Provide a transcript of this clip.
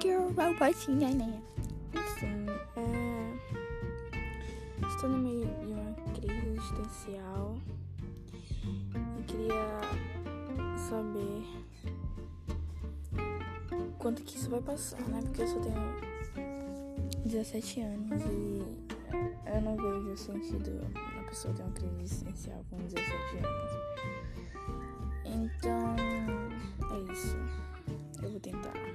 Girl Robotinha, né? Sim, é... estou no meio de uma crise existencial. Eu queria saber quanto que isso vai passar, né? Porque eu só tenho 17 anos e eu não vejo sentido uma pessoa ter uma crise existencial com 17 anos. Então, é isso. Eu vou tentar.